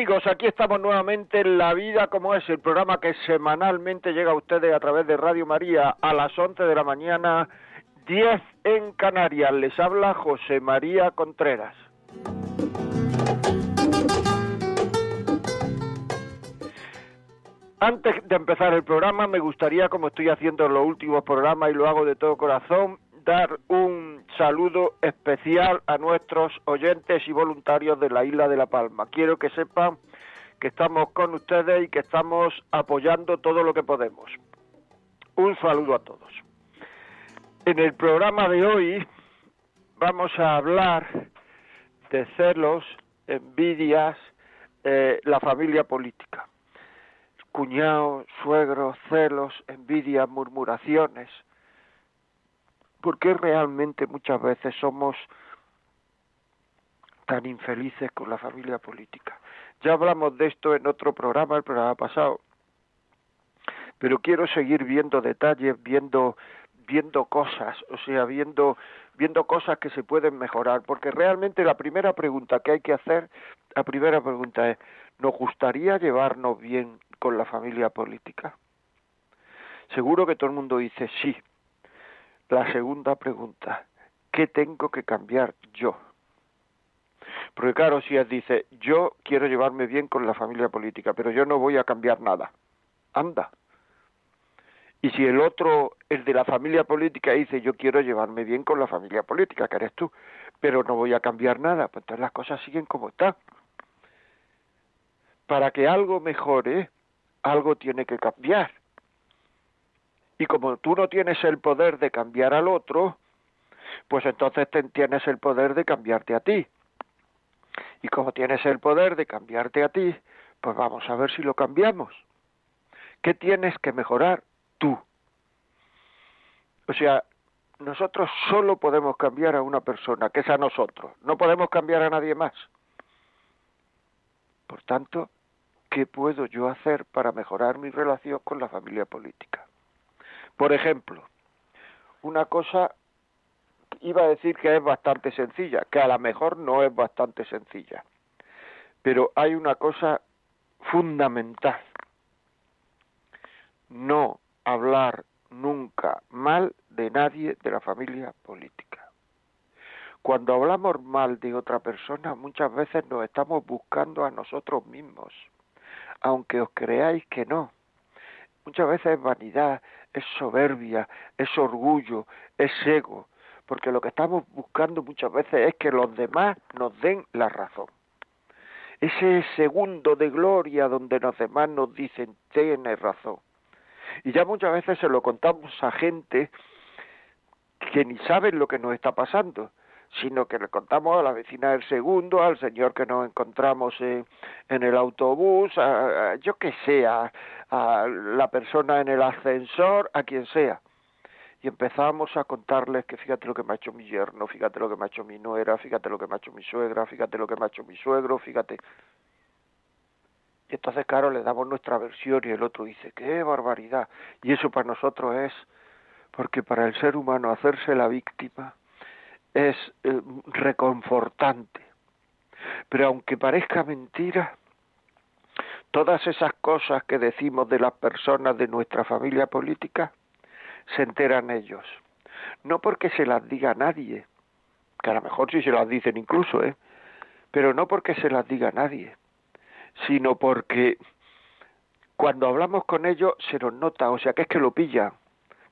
Amigos, aquí estamos nuevamente en La Vida como es, el programa que semanalmente llega a ustedes a través de Radio María a las 11 de la mañana, 10 en Canarias. Les habla José María Contreras. Antes de empezar el programa, me gustaría, como estoy haciendo en los últimos programas y lo hago de todo corazón, dar un saludo especial a nuestros oyentes y voluntarios de la isla de La Palma. Quiero que sepan que estamos con ustedes y que estamos apoyando todo lo que podemos. Un saludo a todos. En el programa de hoy vamos a hablar de celos, envidias, eh, la familia política. Cuñados, suegros, celos, envidias, murmuraciones, ¿Por qué realmente muchas veces somos tan infelices con la familia política? Ya hablamos de esto en otro programa, el programa pasado, pero quiero seguir viendo detalles, viendo viendo cosas, o sea, viendo viendo cosas que se pueden mejorar, porque realmente la primera pregunta que hay que hacer, la primera pregunta es, ¿nos gustaría llevarnos bien con la familia política? Seguro que todo el mundo dice sí, la segunda pregunta, ¿qué tengo que cambiar yo? Porque claro, si él dice, yo quiero llevarme bien con la familia política, pero yo no voy a cambiar nada, anda. Y si el otro, el de la familia política, dice, yo quiero llevarme bien con la familia política, que eres tú, pero no voy a cambiar nada, pues entonces las cosas siguen como están. Para que algo mejore, algo tiene que cambiar. Y como tú no tienes el poder de cambiar al otro, pues entonces tienes el poder de cambiarte a ti. Y como tienes el poder de cambiarte a ti, pues vamos a ver si lo cambiamos. ¿Qué tienes que mejorar tú? O sea, nosotros solo podemos cambiar a una persona, que es a nosotros. No podemos cambiar a nadie más. Por tanto, ¿qué puedo yo hacer para mejorar mi relación con la familia política? Por ejemplo, una cosa iba a decir que es bastante sencilla, que a lo mejor no es bastante sencilla, pero hay una cosa fundamental. No hablar nunca mal de nadie de la familia política. Cuando hablamos mal de otra persona, muchas veces nos estamos buscando a nosotros mismos, aunque os creáis que no. Muchas veces es vanidad, es soberbia, es orgullo, es ego, porque lo que estamos buscando muchas veces es que los demás nos den la razón. Ese segundo de gloria donde los demás nos dicen, tienes razón. Y ya muchas veces se lo contamos a gente que ni saben lo que nos está pasando sino que le contamos a la vecina del segundo, al señor que nos encontramos en, el autobús, a, yo que sea, a la persona en el ascensor, a quien sea. Y empezamos a contarles que fíjate lo que me ha hecho mi yerno, fíjate lo que me ha hecho mi nuera, fíjate lo que me ha hecho mi suegra, fíjate lo que me ha hecho mi suegro, fíjate. Y entonces, claro, le damos nuestra versión y el otro dice, qué barbaridad. Y eso para nosotros es, porque para el ser humano hacerse la víctima es eh, reconfortante. Pero aunque parezca mentira, todas esas cosas que decimos de las personas de nuestra familia política, se enteran ellos. No porque se las diga nadie, que a lo mejor sí se las dicen incluso, ¿eh? pero no porque se las diga nadie, sino porque cuando hablamos con ellos se nos nota, o sea, que es que lo pillan,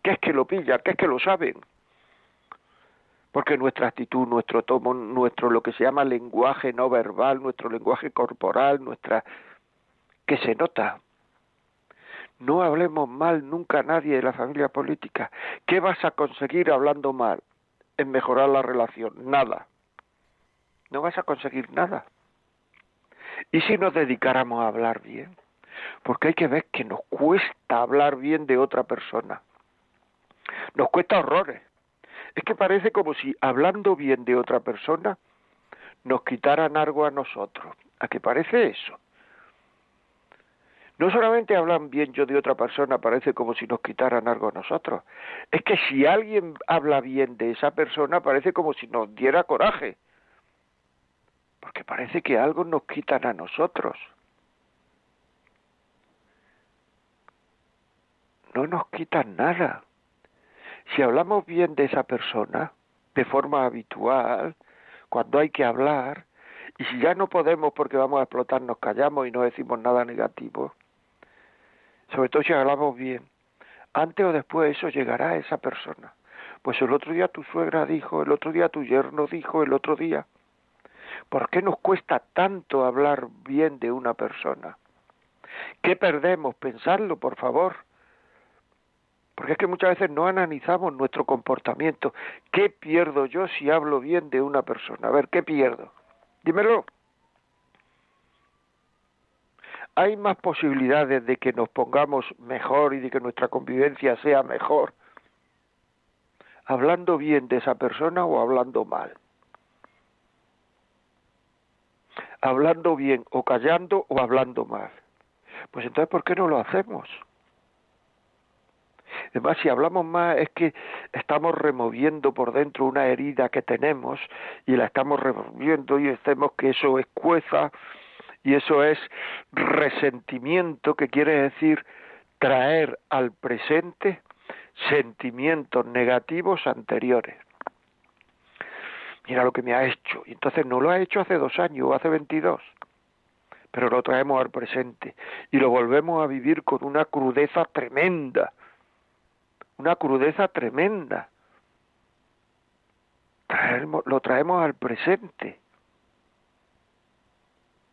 que es que lo pillan, que es que lo saben porque nuestra actitud, nuestro tomo, nuestro lo que se llama lenguaje no verbal, nuestro lenguaje corporal, nuestra que se nota. No hablemos mal nunca a nadie de la familia política. ¿Qué vas a conseguir hablando mal? En mejorar la relación. Nada. No vas a conseguir nada. ¿Y si nos dedicáramos a hablar bien? Porque hay que ver que nos cuesta hablar bien de otra persona. Nos cuesta horrores. Es que parece como si hablando bien de otra persona nos quitaran algo a nosotros. ¿A qué parece eso? No solamente hablan bien yo de otra persona, parece como si nos quitaran algo a nosotros. Es que si alguien habla bien de esa persona, parece como si nos diera coraje. Porque parece que algo nos quitan a nosotros. No nos quitan nada. Si hablamos bien de esa persona, de forma habitual, cuando hay que hablar, y si ya no podemos porque vamos a explotar, nos callamos y no decimos nada negativo, sobre todo si hablamos bien, antes o después eso llegará a esa persona. Pues el otro día tu suegra dijo, el otro día tu yerno dijo, el otro día. ¿Por qué nos cuesta tanto hablar bien de una persona? ¿Qué perdemos? Pensadlo, por favor. Porque es que muchas veces no analizamos nuestro comportamiento. ¿Qué pierdo yo si hablo bien de una persona? A ver, ¿qué pierdo? Dímelo hay más posibilidades de que nos pongamos mejor y de que nuestra convivencia sea mejor hablando bien de esa persona o hablando mal. Hablando bien o callando o hablando mal. Pues entonces, ¿por qué no lo hacemos? Además, si hablamos más es que estamos removiendo por dentro una herida que tenemos y la estamos removiendo y hacemos que eso escueza y eso es resentimiento, que quiere decir traer al presente sentimientos negativos anteriores. Mira lo que me ha hecho. Y entonces no lo ha hecho hace dos años o hace veintidós, pero lo traemos al presente y lo volvemos a vivir con una crudeza tremenda. Una crudeza tremenda. lo traemos al presente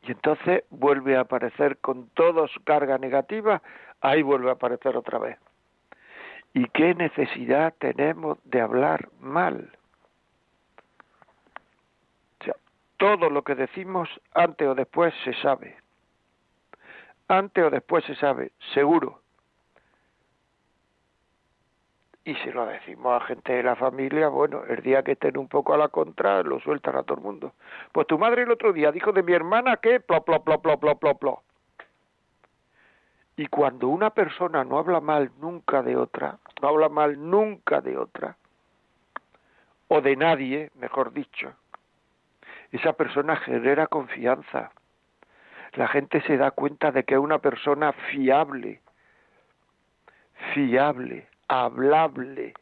y entonces vuelve a aparecer con todos carga negativa, ahí vuelve a aparecer otra vez. ¿Y qué necesidad tenemos de hablar mal? Todo lo que decimos antes o después se sabe. Antes o después se sabe, seguro. Y si lo decimos a gente de la familia, bueno, el día que estén un poco a la contra, lo sueltan a todo el mundo. Pues tu madre el otro día dijo de mi hermana que plo, plo, plo, plo, plo, plo, plo. Y cuando una persona no habla mal nunca de otra, no habla mal nunca de otra, o de nadie, mejor dicho, esa persona genera confianza. La gente se da cuenta de que es una persona fiable, fiable hablable,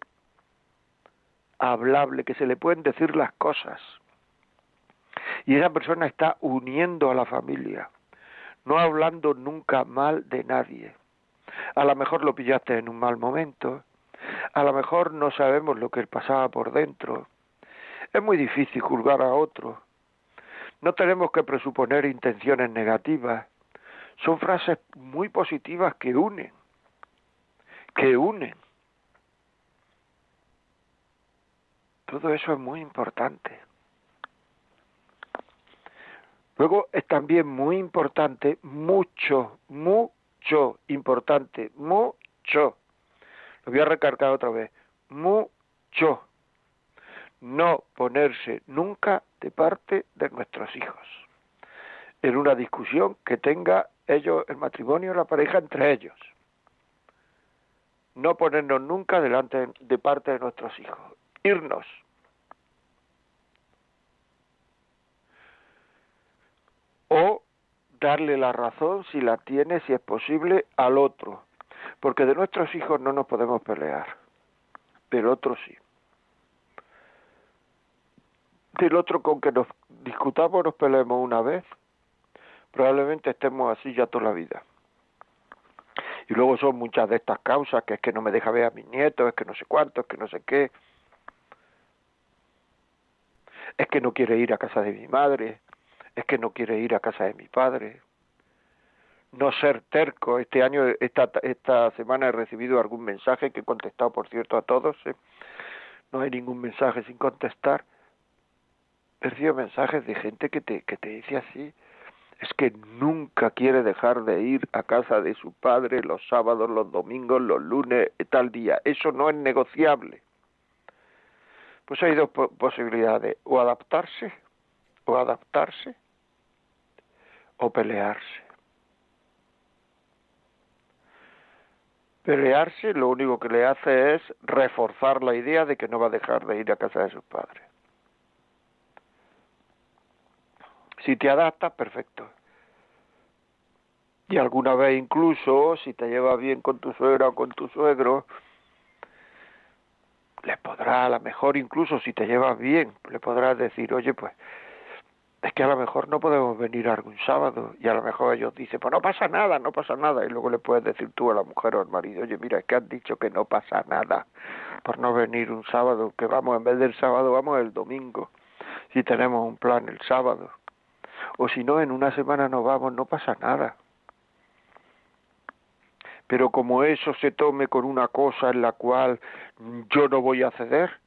hablable, que se le pueden decir las cosas. Y esa persona está uniendo a la familia, no hablando nunca mal de nadie. A lo mejor lo pillaste en un mal momento, a lo mejor no sabemos lo que pasaba por dentro. Es muy difícil juzgar a otro. No tenemos que presuponer intenciones negativas. Son frases muy positivas que unen, que unen. Todo eso es muy importante. Luego es también muy importante, mucho, mucho importante, mucho. Lo voy a recargar otra vez. Mucho. No ponerse nunca de parte de nuestros hijos. En una discusión que tenga ellos, el matrimonio, la pareja entre ellos. No ponernos nunca delante de parte de nuestros hijos. Irnos o darle la razón si la tiene, si es posible, al otro. Porque de nuestros hijos no nos podemos pelear, del otro sí. Del otro con que nos discutamos, nos peleemos una vez, probablemente estemos así ya toda la vida. Y luego son muchas de estas causas, que es que no me deja ver a mis nietos, es que no sé cuánto, es que no sé qué, es que no quiere ir a casa de mi madre, es que no quiere ir a casa de mi padre. No ser terco. Este año, esta, esta semana he recibido algún mensaje que he contestado, por cierto, a todos. ¿eh? No hay ningún mensaje sin contestar. He recibido mensajes de gente que te, que te dice así. es que nunca quiere dejar de ir a casa de su padre los sábados, los domingos, los lunes, tal día. Eso no es negociable. Pues hay dos posibilidades, o adaptarse, o adaptarse, o pelearse. Pelearse lo único que le hace es reforzar la idea de que no va a dejar de ir a casa de sus padres. Si te adaptas, perfecto. Y alguna vez incluso, si te llevas bien con tu suegra o con tu suegro, le podrá, a lo mejor incluso si te llevas bien, le podrás decir, oye, pues es que a lo mejor no podemos venir algún sábado y a lo mejor ellos dicen, pues no pasa nada, no pasa nada y luego le puedes decir tú a la mujer o al marido, oye, mira, es que has dicho que no pasa nada por no venir un sábado, que vamos en vez del sábado vamos el domingo, si tenemos un plan el sábado o si no, en una semana no vamos, no pasa nada. Pero como eso se tome con una cosa en la cual yo no voy a ceder,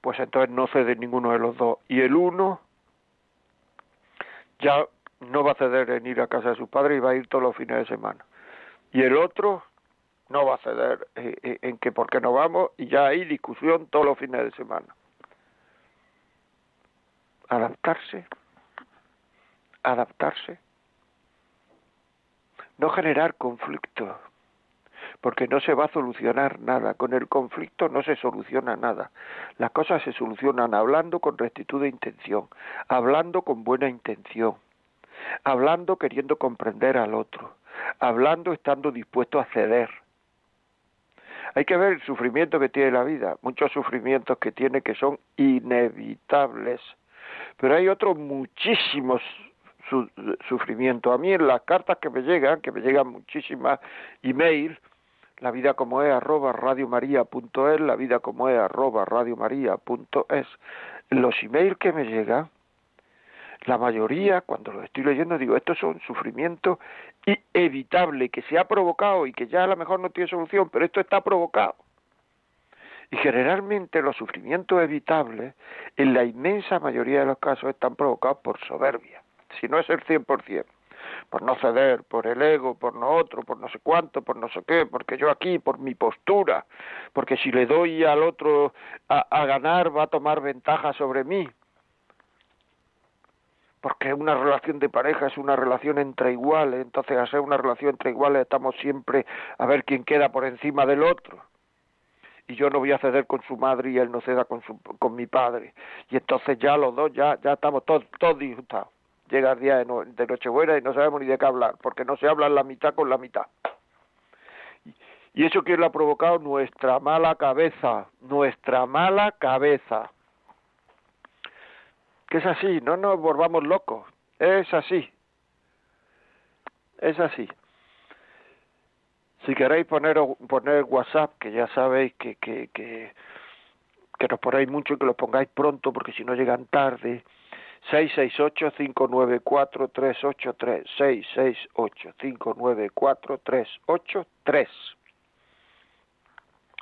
pues entonces no cede ninguno de los dos. Y el uno ya no va a ceder en ir a casa de su padre y va a ir todos los fines de semana. Y el otro no va a ceder eh, eh, en que porque no vamos y ya hay discusión todos los fines de semana. Adaptarse adaptarse, no generar conflicto, porque no se va a solucionar nada. Con el conflicto no se soluciona nada. Las cosas se solucionan hablando con rectitud de intención, hablando con buena intención, hablando queriendo comprender al otro, hablando estando dispuesto a ceder. Hay que ver el sufrimiento que tiene la vida, muchos sufrimientos que tiene que son inevitables, pero hay otros muchísimos su, sufrimiento. A mí en las cartas que me llegan, que me llegan muchísimas email, la vida como es arroba radiomaria.es, la vida como es arroba radiomaria.es, los emails que me llegan, la mayoría, cuando los estoy leyendo, digo, estos son sufrimientos inevitables que se ha provocado y que ya a lo mejor no tiene solución, pero esto está provocado. Y generalmente los sufrimientos evitables, en la inmensa mayoría de los casos, están provocados por soberbia si no es el 100%, por no ceder, por el ego, por no otro, por no sé cuánto, por no sé qué, porque yo aquí, por mi postura, porque si le doy al otro a, ganar va a tomar ventaja sobre mí, porque una relación de pareja es una relación entre iguales, entonces al ser una relación entre iguales estamos siempre a ver quién queda por encima del otro. Y yo no voy a ceder con su madre y él no ceda con, su, con mi padre. Y entonces ya los dos, ya, ya estamos todos, todos disgustados llega el día de, Nochebuena y no sabemos ni de qué hablar, porque no se habla la mitad con la mitad. Y eso que lo ha provocado nuestra mala cabeza, nuestra mala cabeza. Que es así, no nos volvamos locos, es así. Es así. Si queréis poner, poner WhatsApp, que ya sabéis que, que, que, que nos ponéis mucho y que lo pongáis pronto, porque si no llegan tarde, 668-594-383. 668-594-383.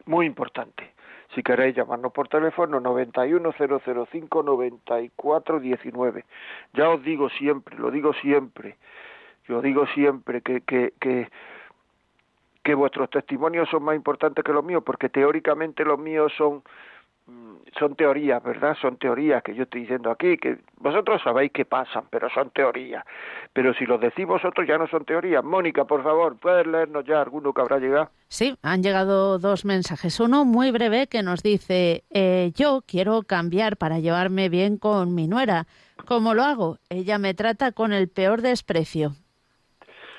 Muy importante. Si queréis llamarnos por teléfono, 91005-9419. Ya os digo siempre, lo digo siempre, yo digo siempre que, que, que, vuestros testimonios son más importantes que los míos, porque teóricamente los míos son son teorías, ¿verdad? Son teorías que yo estoy diciendo aquí, que vosotros sabéis que pasan, pero son teorías. Pero si lo decís vosotros ya no son teorías. Mónica, por favor, ¿puedes leernos ya alguno que habrá llegado? Sí, han llegado dos mensajes. Uno muy breve que nos dice, eh, yo quiero cambiar para llevarme bien con mi nuera. ¿Cómo lo hago? Ella me trata con el peor desprecio.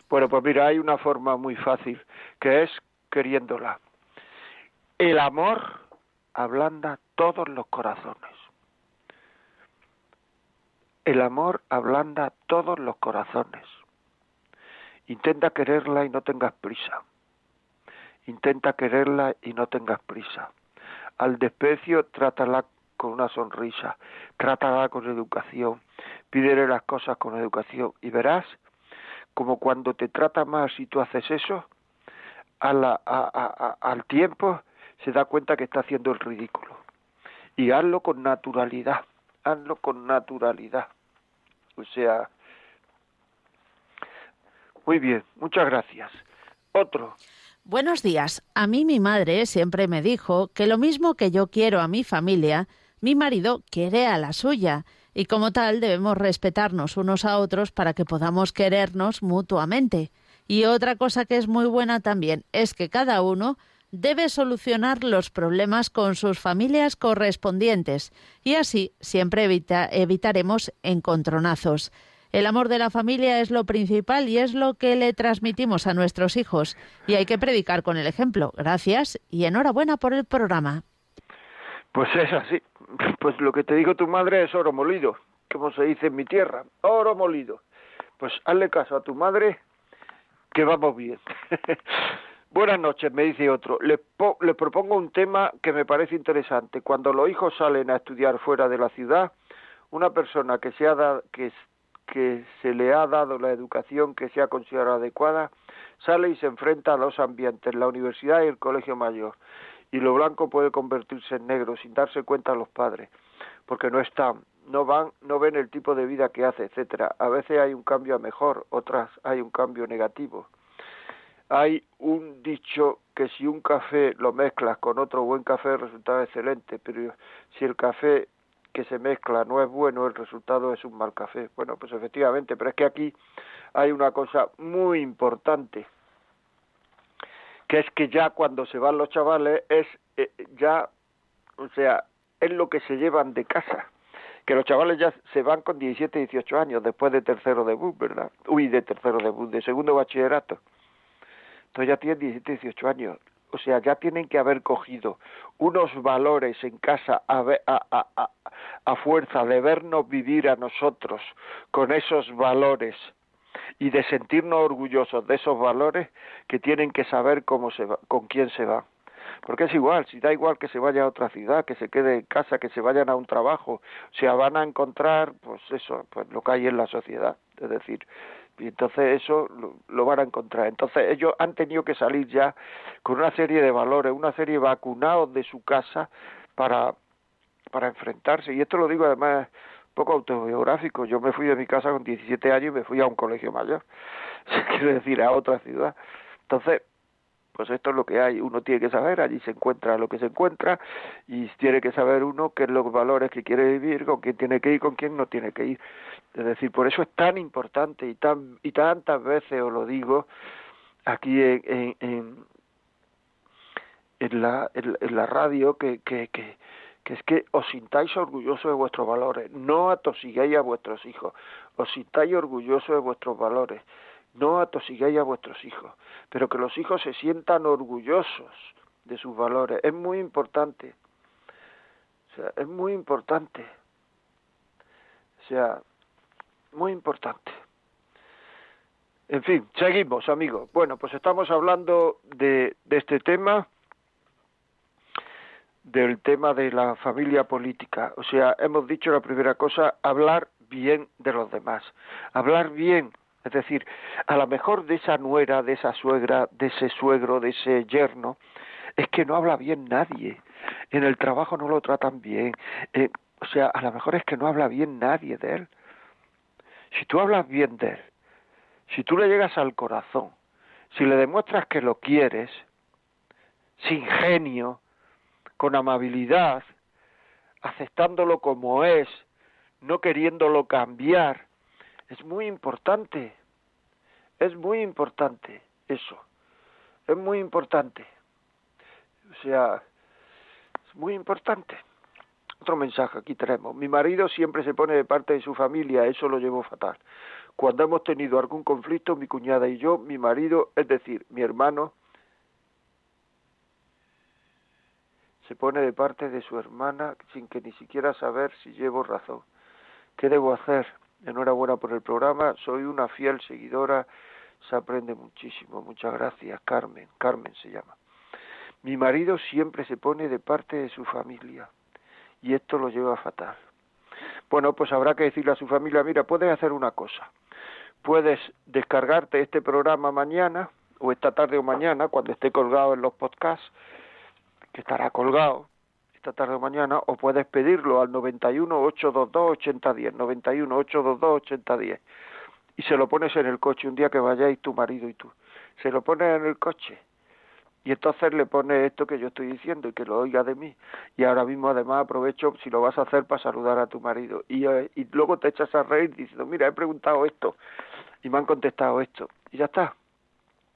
Bueno, pues mira, hay una forma muy fácil, que es queriéndola. El amor ablanda todos los corazones. El amor ablanda todos los corazones. Intenta quererla y no tengas prisa. Intenta quererla y no tengas prisa. Al desprecio trátala con una sonrisa, trátala con educación, pídele las cosas con educación y verás como cuando te trata mal si tú haces eso, al tiempo se da cuenta que está haciendo el ridículo. Y hazlo con naturalidad, hazlo con naturalidad. O sea, Muy bien, muchas gracias. Otro. Buenos días. A mí mi madre siempre me dijo que lo mismo que yo quiero a mi familia, mi marido quiere a la suya, y como tal debemos respetarnos unos a otros para que podamos querernos mutuamente. Y otra cosa que es muy buena también es que cada uno debe solucionar los problemas con sus familias correspondientes y así siempre evitaremos encontronazos. El amor de la familia es lo principal y es lo que le transmitimos a nuestros hijos y hay que predicar con el ejemplo. Gracias y enhorabuena por el programa. Pues es así. Pues lo que te digo tu madre es oro molido, como se dice en mi tierra, oro molido. Pues hazle caso a tu madre que vamos bien. Buenas noches, me dice otro. Le, le propongo un tema que me parece interesante. Cuando los hijos salen a estudiar fuera de la ciudad, una persona que se, ha que, se le ha dado la educación que sea considerada adecuada sale y se enfrenta a los ambientes, la universidad y el colegio mayor. Y lo blanco puede convertirse en negro sin darse cuenta a los padres, porque no están, no van, no ven el tipo de vida que hace, etcétera. A veces hay un cambio a mejor, otras hay un cambio negativo. Hay un dicho que si un café lo mezclas con otro buen café resulta excelente, pero si el café que se mezcla no es bueno, el resultado es un mal café. Bueno, pues efectivamente, pero es que aquí hay una cosa muy importante, que es que ya cuando se van los chavales es eh, ya, o sea, es lo que se llevan de casa. Que los chavales ya se van con 17, 18 años después de tercero debut, ¿verdad? Uy, de tercero debut, de segundo bachillerato. Entonces ya tienen 17, 18 años. O sea, ya tienen que haber cogido unos valores en casa a, a, a, a fuerza de vernos vivir a nosotros con esos valores y de sentirnos orgullosos de esos valores que tienen que saber cómo se va, con quién se va. Porque es igual, si da igual que se vaya a otra ciudad, que se quede en casa, que se vayan a un trabajo, o sea, van a encontrar, pues eso, pues lo que hay en la sociedad. Es decir, y entonces eso lo, van a encontrar. Entonces ellos han tenido que salir ya con una serie de valores, una serie vacunados de su casa para, para enfrentarse. Y esto lo digo además poco autobiográfico. Yo me fui de mi casa con 17 años y me fui a un colegio mayor, quiero decir, a otra ciudad. Entonces, pues esto es lo que hay, uno tiene que saber, allí se encuentra lo que se encuentra y tiene que saber uno qué es los valores que quiere vivir, con quién tiene que ir, con quién no tiene que ir. Es decir, por eso es tan importante y tan y tantas veces os lo digo aquí en, en, en, la, en, la radio que, que, que, que es que os sintáis orgullosos de vuestros valores, no atosiguéis a vuestros hijos, os sintáis orgullosos de vuestros valores, no atosiguéis a vuestros hijos, pero que los hijos se sientan orgullosos de sus valores. Es muy importante. O sea, es muy importante. O sea, muy importante. En fin, seguimos, amigos. Bueno, pues estamos hablando de, de este tema, del tema de la familia política. O sea, hemos dicho la primera cosa, hablar bien de los demás, hablar bien es decir, a lo mejor de esa nuera, de esa suegra, de ese suegro, de ese yerno, es que no habla bien nadie. En el trabajo no lo tratan bien. Eh, o sea, a lo mejor es que no habla bien nadie de él. Si tú hablas bien de él, si tú le llegas al corazón, si le demuestras que lo quieres, sin genio, con amabilidad, aceptándolo como es, no queriéndolo cambiar, es muy importante. Es muy importante eso. Es muy importante. O sea, es muy importante. Otro mensaje aquí tenemos. Mi marido siempre se pone de parte de su familia, eso lo llevo fatal. Cuando hemos tenido algún conflicto, mi cuñada y yo, mi marido, es decir, mi hermano, se pone de parte de su hermana sin que ni siquiera saber si llevo razón. ¿Qué debo hacer? Enhorabuena por el programa, soy una fiel seguidora, se aprende muchísimo. Muchas gracias, Carmen. Carmen se llama. Mi marido siempre se pone de parte de su familia y esto lo lleva fatal. Bueno, pues habrá que decirle a su familia, mira, puedes hacer una cosa. Puedes descargarte este programa mañana o esta tarde o mañana cuando esté colgado en los podcasts, que estará colgado esta tarde o mañana, o puedes pedirlo al 91 822 8010, 91 822 8010 y se lo pones en el coche un día que vayáis tu marido y tú. Se lo pones en el coche y entonces le pones esto que yo estoy diciendo y que lo oiga de mí. Y ahora mismo además aprovecho si lo vas a hacer para saludar a tu marido. Y, eh, y luego te echas a reír diciendo, mira, he preguntado esto y me han contestado esto. Y ya está.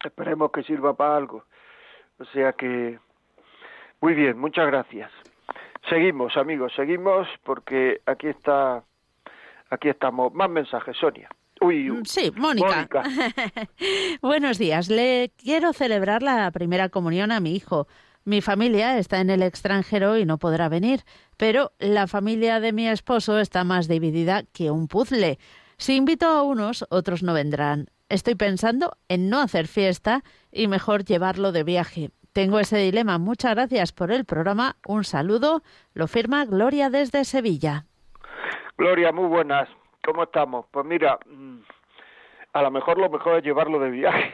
Esperemos que sirva para algo. O sea que, muy bien, muchas gracias. Seguimos, amigos, seguimos porque aquí está, aquí estamos. Más mensajes, Sonia. Uy, mm, sí, Mónica. Buenos días. Le quiero celebrar la primera comunión a mi hijo. Mi familia está en el extranjero y no podrá venir, pero la familia de mi esposo está más dividida que un puzzle. Si invito a unos, otros no vendrán. Estoy pensando en no hacer fiesta y mejor llevarlo de viaje. Tengo ese dilema. Muchas gracias por el programa. Un saludo. Lo firma Gloria desde Sevilla. Gloria, muy buenas. ¿Cómo estamos? Pues mira, mm, a lo mejor lo mejor es llevarlo de viaje.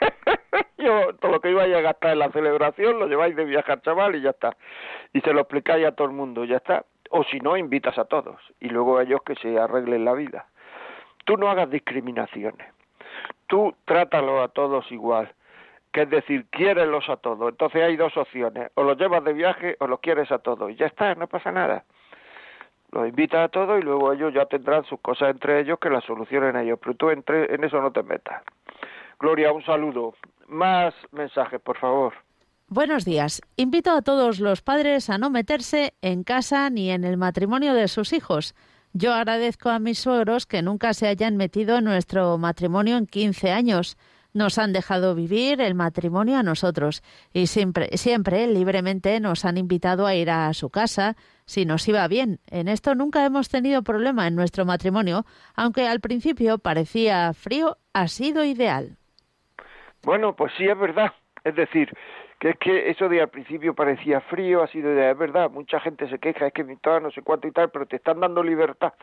Yo, todo lo que iba a gastar en la celebración lo lleváis de viaje al chaval y ya está. Y se lo explicáis a todo el mundo, ya está. O si no, invitas a todos y luego ellos que se arreglen la vida. Tú no hagas discriminaciones. Tú trátalo a todos igual. Que es decir, quiérelos a todos. Entonces hay dos opciones. O los llevas de viaje o los quieres a todos. Y ya está, no pasa nada los invita a todos y luego ellos ya tendrán sus cosas entre ellos que las solucionen ellos, pero tú entre, en eso no te metas. Gloria, un saludo. Más mensajes, por favor. Buenos días. Invito a todos los padres a no meterse en casa ni en el matrimonio de sus hijos. Yo agradezco a mis suegros que nunca se hayan metido en nuestro matrimonio en 15 años. Nos han dejado vivir el matrimonio a nosotros y siempre, siempre libremente nos han invitado a ir a su casa, si nos iba bien. En esto nunca hemos tenido problema en nuestro matrimonio, aunque al principio parecía frío, ha sido ideal. Bueno, pues sí es verdad. Es decir, que es que eso de al principio parecía frío, ha sido ideal. Es verdad, mucha gente se queja, es que no sé cuánto y tal, pero te están dando libertad.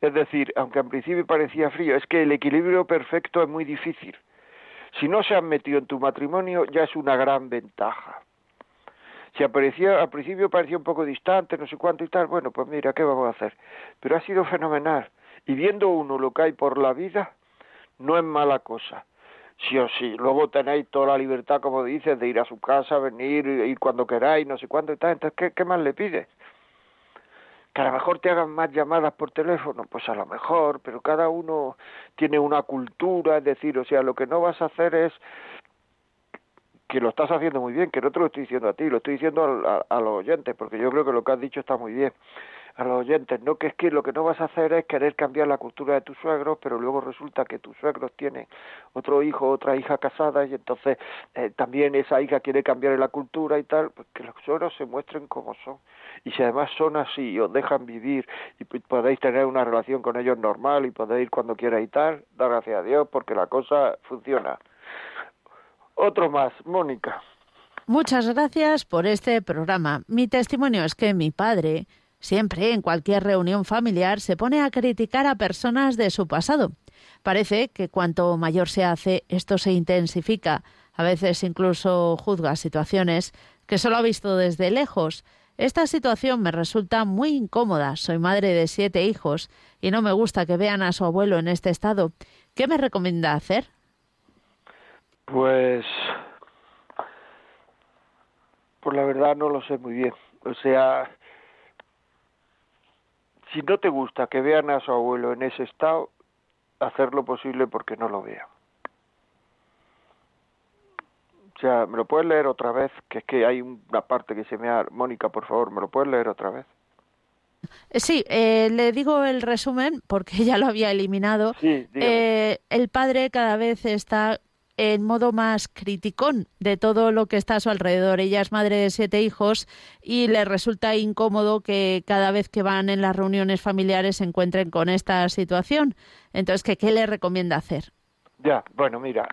Es decir, aunque al principio parecía frío, es que el equilibrio perfecto es muy difícil. Si no se han metido en tu matrimonio, ya es una gran ventaja. Si aparecía, al principio parecía un poco distante, no sé cuánto y tal, bueno, pues mira, ¿qué vamos a hacer? Pero ha sido fenomenal. Y viendo uno lo que hay por la vida, no es mala cosa. Sí o sí. Luego tenéis toda la libertad, como dices, de ir a su casa, venir, ir cuando queráis, no sé cuánto y tal. Entonces, ¿qué, qué más le pides? Que a lo mejor te hagan más llamadas por teléfono, pues a lo mejor, pero cada uno tiene una cultura, es decir, o sea, lo que no vas a hacer es que lo estás haciendo muy bien, que no te lo estoy diciendo a ti, lo estoy diciendo a, los oyentes, porque yo creo que lo que has dicho está muy bien a los oyentes, no que es que lo que no vas a hacer es querer cambiar la cultura de tus suegros, pero luego resulta que tus suegros tienen otro hijo, otra hija casada y entonces eh, también esa hija quiere cambiar la cultura y tal, pues que los suegros se muestren como son. Y si además son así y os dejan vivir y podéis tener una relación con ellos normal y podéis ir cuando quieras y tal, da gracias a Dios porque la cosa funciona. Otro más, Mónica. Muchas gracias por este programa. Mi testimonio es que mi padre siempre en cualquier reunión familiar se pone a criticar a personas de su pasado. Parece que cuanto mayor se hace, esto se intensifica. A veces incluso juzga situaciones que solo ha visto desde lejos. Esta situación me resulta muy incómoda. Soy madre de siete hijos y no me gusta que vean a su abuelo en este estado. ¿Qué me recomienda hacer? Pues, pues la verdad no lo sé muy bien. O sea, si no te gusta que vean a su abuelo en ese estado, hacer lo posible porque no lo vea. O sea, ¿me lo puedes leer otra vez? Que es que hay una parte que se me ha... Mónica, por favor, ¿me lo puedes leer otra vez? Eh, sí, eh, le digo el resumen porque ya lo había eliminado. Sí, eh, el padre cada vez está en modo más criticón de todo lo que está a su alrededor. Ella es madre de siete hijos y le resulta incómodo que cada vez que van en las reuniones familiares se encuentren con esta situación. Entonces, ¿qué, qué le recomienda hacer? Ya, bueno, mira,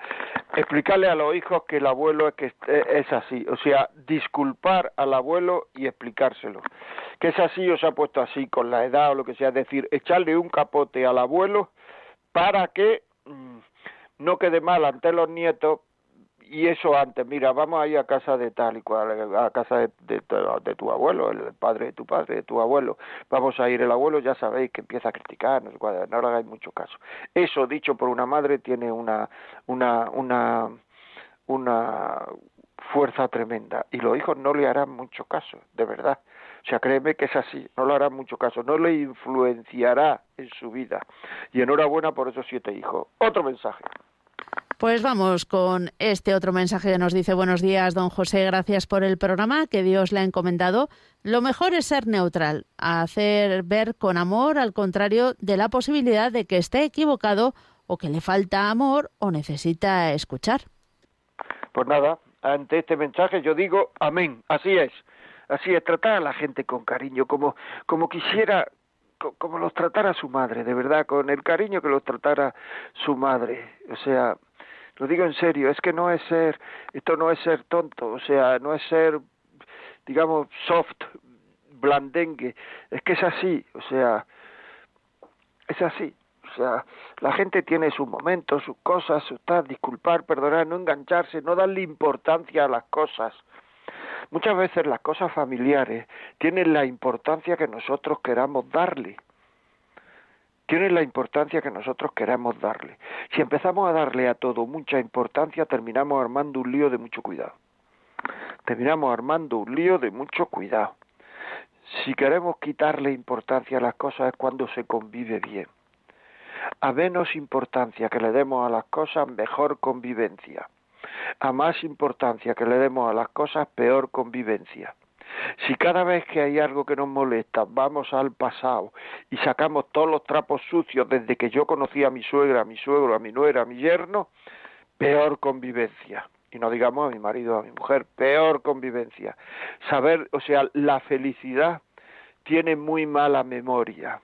explicarle a los hijos que el abuelo es que es así, o sea, disculpar al abuelo y explicárselo. Que es así o se ha puesto así con la edad o lo que sea, es decir, echarle un capote al abuelo para que mm, no quede mal ante los nietos y eso antes, mira, vamos a ir a casa de tal y cual, a casa de, de, tu abuelo, el padre de tu padre, de tu abuelo, vamos a ir, el abuelo ya sabéis que empieza a criticar, no, no le hagáis mucho caso. Eso dicho por una madre tiene una, una, una, una fuerza tremenda y los hijos no le harán mucho caso, de verdad. O sea, créeme que es así, no le harán mucho caso, no le influenciará en su vida. Y enhorabuena por esos siete hijos. Otro mensaje. Pues vamos con este otro mensaje que nos dice buenos días, don José, gracias por el programa que Dios le ha encomendado. Lo mejor es ser neutral, hacer ver con amor al contrario de la posibilidad de que esté equivocado o que le falta amor o necesita escuchar. Pues nada, ante este mensaje yo digo amén, así es. Así es, tratar a la gente con cariño, como, como quisiera como los tratara su madre, de verdad, con el cariño que los tratara su madre. O sea, lo digo en serio, es que no es ser, esto no es ser tonto, o sea, no es ser, digamos, soft, blandengue, es que es así, o sea, es así. O sea, la gente tiene sus momentos, sus cosas, sus tal, disculpar, perdonar, no engancharse, no darle importancia a las cosas. Muchas veces las cosas familiares tienen la importancia que nosotros queramos darle tiene la importancia que nosotros queremos darle. Si empezamos a darle a todo mucha importancia, terminamos armando un lío de mucho cuidado. Terminamos armando un lío de mucho cuidado. Si queremos quitarle importancia a las cosas es cuando se convive bien. A menos importancia que le demos a las cosas, mejor convivencia. A más importancia que le demos a las cosas, peor convivencia. Si cada vez que hay algo que nos molesta vamos al pasado y sacamos todos los trapos sucios desde que yo conocí a mi suegra, a mi suegro, a mi nuera, a mi yerno, peor convivencia. Y no digamos a mi marido, a mi mujer, peor convivencia. Saber, o sea, la felicidad tiene muy mala memoria.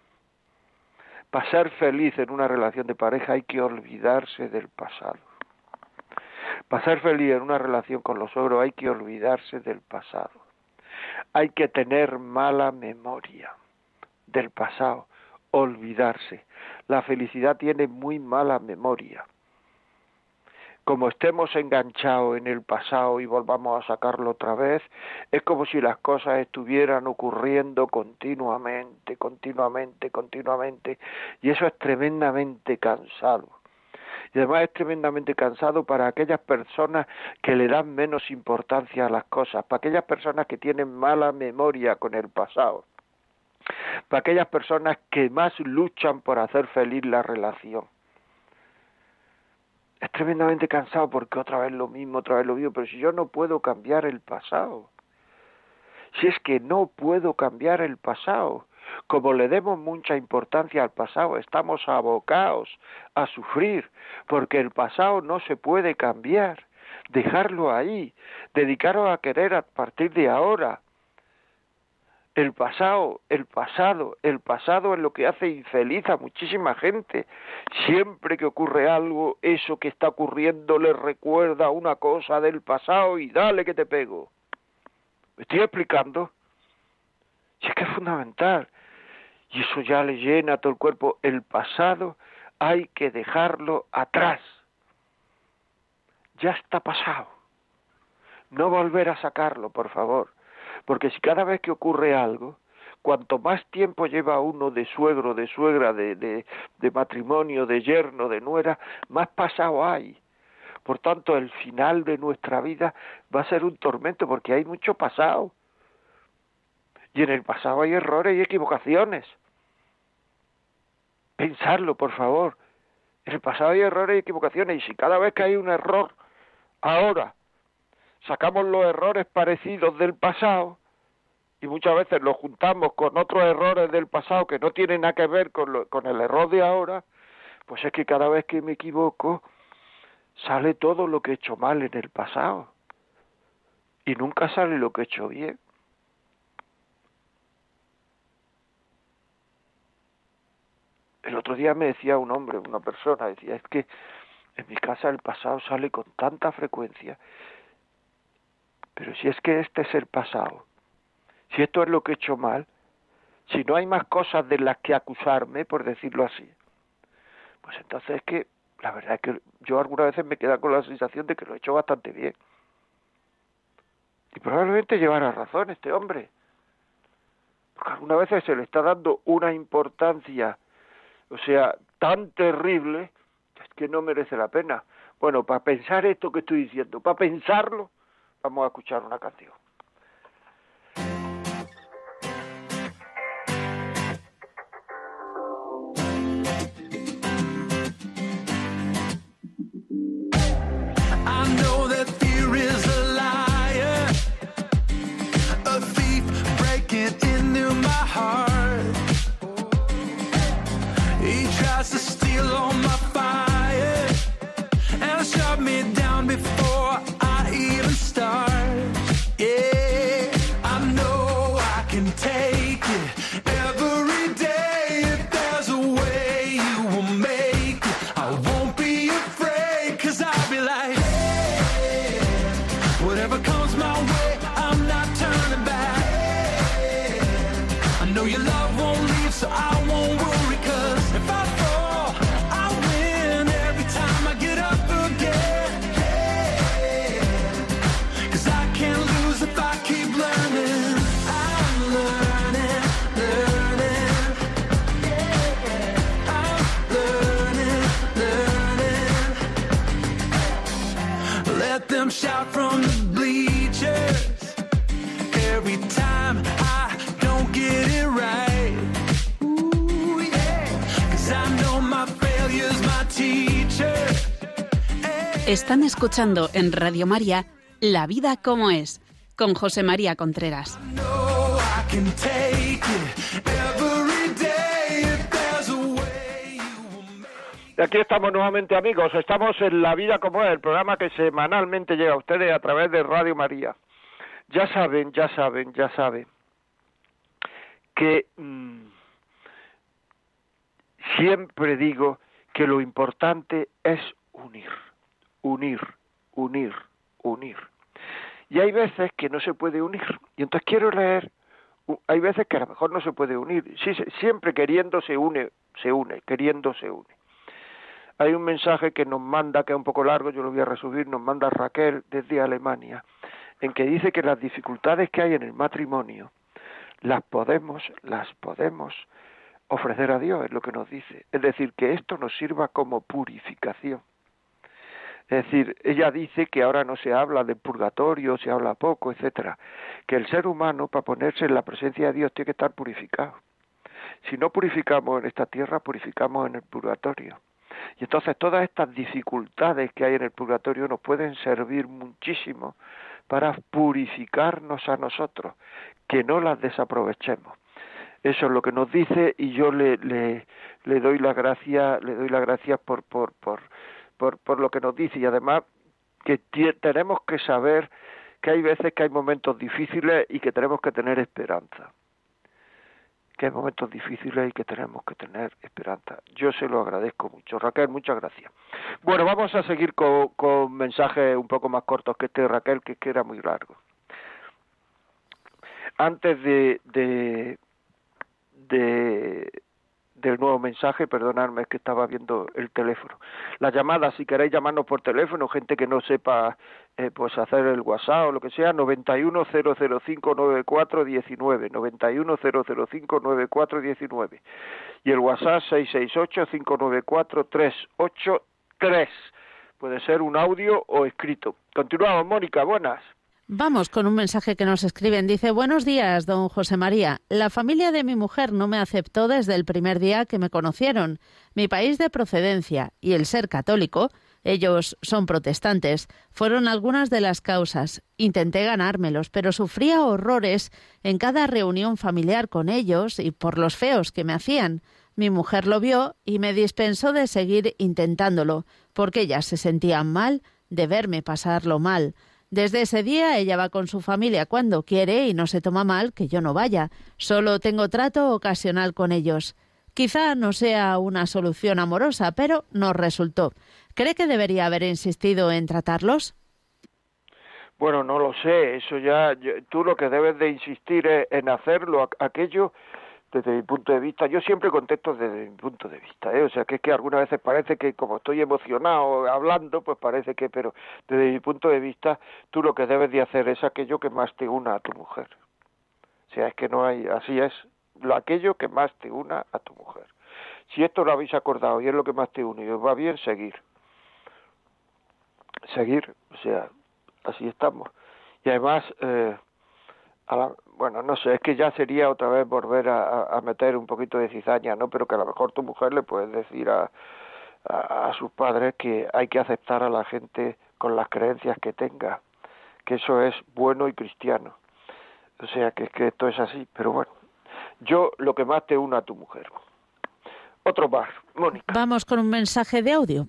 Para ser feliz en una relación de pareja hay que olvidarse del pasado. Para ser feliz en una relación con los suegros hay que olvidarse del pasado hay que tener mala memoria del pasado, olvidarse. La felicidad tiene muy mala memoria. Como estemos enganchados en el pasado y volvamos a sacarlo otra vez, es como si las cosas estuvieran ocurriendo continuamente, continuamente, continuamente, y eso es tremendamente cansado y además es tremendamente cansado para aquellas personas que le dan menos importancia a las cosas, para aquellas personas que tienen mala memoria con el pasado, para aquellas personas que más luchan por hacer feliz la relación. Es tremendamente cansado porque otra vez lo mismo, otra vez lo mismo, pero si yo no puedo cambiar el pasado, si es que no puedo cambiar el pasado, como le demos mucha importancia al pasado, estamos abocados a sufrir, porque el pasado no se puede cambiar. Dejarlo ahí, dedicaros a querer a partir de ahora. El pasado, el pasado, el pasado es lo que hace infeliz a muchísima gente. Siempre que ocurre algo, eso que está ocurriendo le recuerda una cosa del pasado y dale que te pego. ¿Me estoy explicando? Si es que es fundamental y eso ya le llena todo el cuerpo. El pasado hay que dejarlo atrás. Ya está pasado. No volver a sacarlo, por favor. Porque si cada vez que ocurre algo, cuanto más tiempo lleva uno de suegro, de suegra, de, de, de matrimonio, de yerno, de nuera, más pasado hay. Por tanto, el final de nuestra vida va a ser un tormento porque hay mucho pasado. Y en el pasado hay errores y equivocaciones pensarlo, por favor. En el pasado hay errores y equivocaciones y si cada vez que hay un error, ahora sacamos los errores parecidos del pasado y muchas veces los juntamos con otros errores del pasado que no tienen nada que ver con, con el error de ahora, pues es que cada vez que me equivoco sale todo lo que he hecho mal en el pasado y nunca sale lo que he hecho bien. El otro día me decía un hombre, una persona, decía, es que en mi casa el pasado sale con tanta frecuencia. Pero si es que este es el pasado, si esto es lo que he hecho mal, si no hay más cosas de las que acusarme, por decirlo así, pues entonces es que la verdad es que yo algunas veces me queda con la sensación de que lo he hecho bastante bien. Y probablemente llevará razón este hombre. Porque algunas veces se le está dando una importancia, o sea, tan terrible, que no merece la pena. Bueno, para pensar esto que estoy diciendo, para pensarlo, vamos a escuchar una canción. Están escuchando en Radio María La vida como es, con José María Contreras. Aquí estamos nuevamente amigos, estamos en La vida como el programa que semanalmente llega a ustedes a través de Radio María. Ya saben, ya saben, ya saben que mm, siempre digo que lo importante es unir unir, unir, unir. Y hay veces que no se puede unir. Y entonces quiero leer, hay veces que a lo mejor no se puede unir. Sí, siempre queriendo se une, se une, queriendo se une. Hay un mensaje que nos manda, que es un poco largo, yo lo voy a resumir, nos manda Raquel desde Alemania, en que dice que las dificultades que hay en el matrimonio las podemos, las podemos ofrecer a Dios, es lo que nos dice. Es decir, que esto nos sirva como purificación. Es decir, ella dice que ahora no se habla de purgatorio, se habla poco, etcétera, que el ser humano para ponerse en la presencia de Dios tiene que estar purificado. Si no purificamos en esta tierra, purificamos en el purgatorio. Y entonces todas estas dificultades que hay en el purgatorio nos pueden servir muchísimo para purificarnos a nosotros, que no las desaprovechemos. Eso es lo que nos dice y yo le, le, le doy la gracia, le doy las gracias por, por, por, por, lo que nos dice y además que tenemos que saber que hay veces que hay momentos difíciles y que tenemos que tener esperanza. Que hay momentos difíciles y que tenemos que tener esperanza. Yo se lo agradezco mucho. Raquel, muchas gracias. Bueno, vamos a seguir con, mensajes un poco más cortos que este, Raquel, que, que era muy largo. Antes de, de, de del nuevo mensaje, perdonadme que estaba viendo el teléfono. La llamada, si queréis llamarnos por teléfono, gente que no sepa eh, pues hacer el WhatsApp o lo que sea, 910059419, 910059419 y el WhatsApp 668-594-383. Puede ser un audio o escrito. Continuamos, Mónica, buenas. Vamos con un mensaje que nos escriben. Dice, buenos días, don José María. La familia de mi mujer no me aceptó desde el primer día que me conocieron. Mi país de procedencia y el ser católico, ellos son protestantes, fueron algunas de las causas. Intenté ganármelos, pero sufría horrores en cada reunión familiar con ellos y por los feos que me hacían. Mi mujer lo vio y me dispensó de seguir intentándolo, porque ellas se sentían mal de verme pasarlo mal. Desde ese día ella va con su familia cuando quiere y no se toma mal que yo no vaya. Solo tengo trato ocasional con ellos. Quizá no sea una solución amorosa, pero no resultó. ¿Cree que debería haber insistido en tratarlos? Bueno, no lo sé. Eso ya, tú lo que debes de insistir es en hacerlo, aquello desde mi punto de vista, yo siempre contesto desde mi punto de vista, ¿eh? o sea que es que algunas veces parece que como estoy emocionado hablando, pues parece que, pero desde mi punto de vista, tú lo que debes de hacer es aquello que más te una a tu mujer. O sea, es que no hay, así es, lo aquello que más te una a tu mujer. Si esto lo habéis acordado y es lo que más te une y os va bien, seguir. Seguir, o sea, así estamos. Y además, eh, bueno, no sé, es que ya sería otra vez volver a, meter un poquito de cizaña, ¿no? Pero que a lo mejor tu mujer le puedes decir a, a, sus padres que hay que aceptar a la gente con las creencias que tenga, que eso es bueno y cristiano. O sea, que, que esto es así, pero bueno, yo lo que más te una a tu mujer. Otro más, Mónica. Vamos con un mensaje de audio.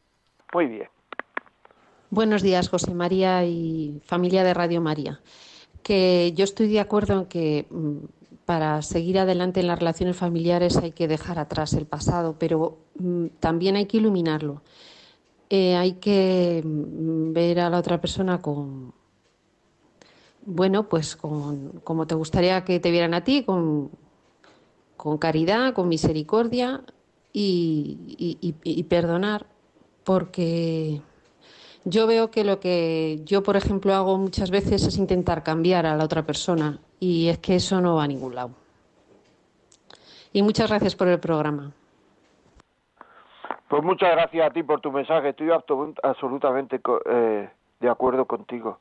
Muy bien. Buenos días, José María y familia de Radio María que yo estoy de acuerdo en que mm, para seguir adelante en las relaciones familiares hay que dejar atrás el pasado, pero mm, también hay que iluminarlo. Eh, hay que mm, ver a la otra persona con, bueno, pues con, como te gustaría que te vieran a ti, con, con caridad, con misericordia y perdonar, porque yo veo que lo que yo, por ejemplo, hago muchas veces es intentar cambiar a la otra persona y es que eso no va a ningún lado. Y muchas gracias por el programa. Pues muchas gracias a ti por tu mensaje. Estoy absolutamente eh, de acuerdo contigo.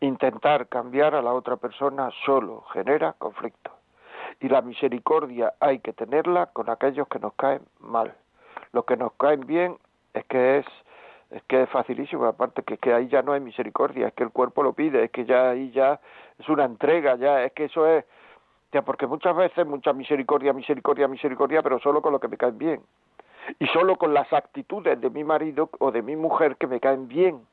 Intentar cambiar a la otra persona solo genera conflicto. Y la misericordia hay que tenerla con aquellos que nos caen mal. Los que nos caen bien es que es es que es facilísimo, aparte que, ahí ya no hay misericordia, es que el cuerpo lo pide, es que ya ahí ya es una entrega, ya es que eso es, ya porque muchas veces mucha misericordia, misericordia, misericordia, pero solo con lo que me caen bien, y solo con las actitudes de mi marido o de mi mujer que me caen bien,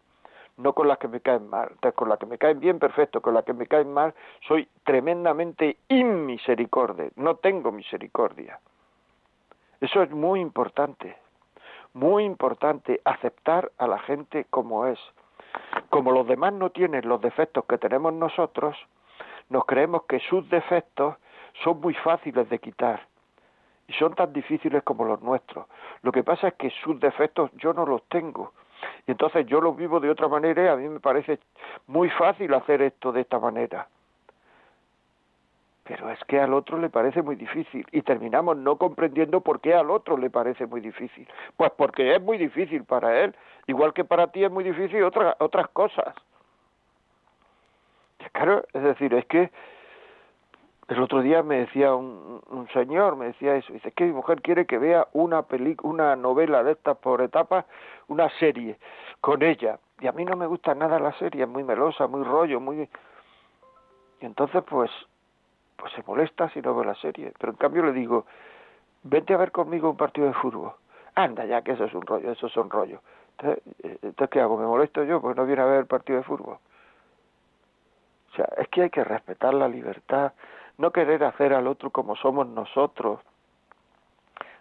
no con las que me caen mal. Entonces, con las que me caen bien, perfecto, con las que me caen mal, soy tremendamente inmisericordia, no tengo misericordia. Eso es muy importante muy importante aceptar a la gente como es. Como los demás no tienen los defectos que tenemos nosotros, nos creemos que sus defectos son muy fáciles de quitar y son tan difíciles como los nuestros. Lo que pasa es que sus defectos yo no los tengo. Y entonces yo los vivo de otra manera y a mí me parece muy fácil hacer esto de esta manera pero es que al otro le parece muy difícil. Y terminamos no comprendiendo por qué al otro le parece muy difícil. Pues porque es muy difícil para él, igual que para ti es muy difícil otras otras cosas. Claro, es decir, es que el otro día me decía un, un señor, me decía eso, dice que mi mujer quiere que vea una una novela de estas por etapas, una serie con ella, y a mí no me gusta nada la serie, es muy melosa, muy rollo, muy... Y entonces pues pues se molesta si no ve la serie. Pero en cambio le digo, vente a ver conmigo un partido de fútbol. Anda ya, que eso es un rollo, eso son rollos. Entonces, eh, entonces, ¿qué hago? ¿Me molesto yo? Pues no viene a ver el partido de fútbol. O sea, es que hay que respetar la libertad, no querer hacer al otro como somos nosotros.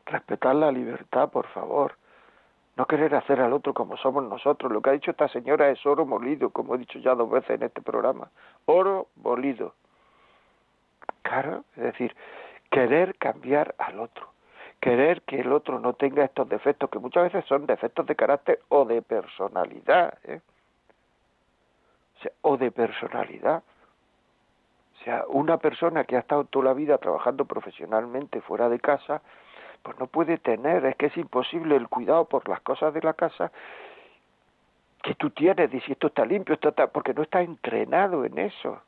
Respetar la libertad, por favor. No querer hacer al otro como somos nosotros. Lo que ha dicho esta señora es oro molido, como he dicho ya dos veces en este programa. Oro molido. Claro, es decir, querer cambiar al otro, querer que el otro no tenga estos defectos, que muchas veces son defectos de carácter o de personalidad, ¿eh? o, sea, de personalidad. O sea, una persona que ha estado toda la vida trabajando profesionalmente fuera de casa, pues no puede tener, es que es imposible el cuidado por las cosas de la casa que tú tienes, de si esto está limpio, esto está, porque no está entrenado en eso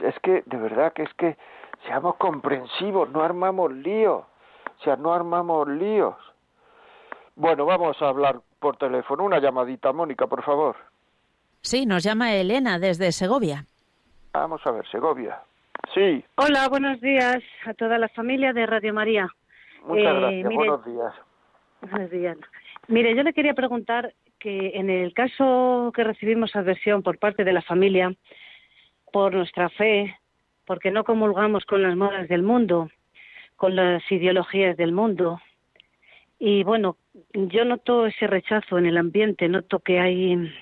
es que, de verdad que es que seamos comprensivos, no armamos líos, o sea, no armamos líos. Bueno, vamos a hablar por teléfono. Una llamadita, Mónica, por favor. Sí, nos llama Elena desde Segovia. Vamos a ver, Segovia. Sí. Hola, buenos días a toda la familia de Radio María. Muchas eh, gracias, buenos días. Buenos días. Mire, yo le quería preguntar que en el caso que recibimos adversión por parte de la familia, por nuestra fe, porque no comulgamos con las modas del mundo, con las ideologías del mundo. Y bueno, yo noto ese rechazo en el ambiente, noto que hay,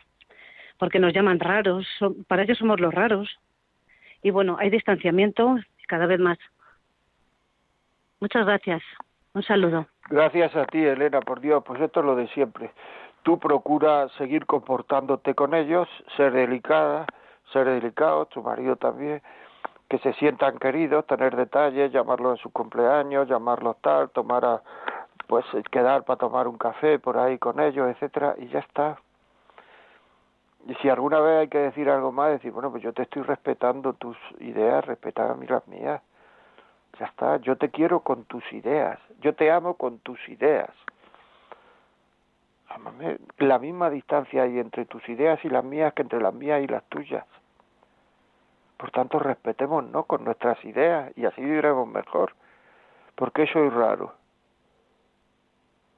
porque nos llaman raros, para ellos somos los raros. Y bueno, hay distanciamiento, cada vez más. Muchas gracias. Un saludo. Gracias a ti, Elena, por Dios, pues esto es lo de siempre. Tú procura seguir comportándote con ellos, ser delicada, ser delicado, tu marido también, que se sientan queridos, tener detalles, llamarlos en su cumpleaños, llamarlos tal, tomar a, pues quedar para tomar un café por ahí con ellos, etcétera, y ya está. Y si alguna vez hay que decir algo más, decir, bueno, pues yo te estoy respetando tus ideas, respeta a mí las mías. Ya está, yo te quiero con tus ideas, yo te amo con tus ideas. La misma distancia hay entre tus ideas y las mías que entre las mías y las tuyas. Por tanto, respetémonos con nuestras ideas y así viviremos mejor. ¿Por qué soy raro?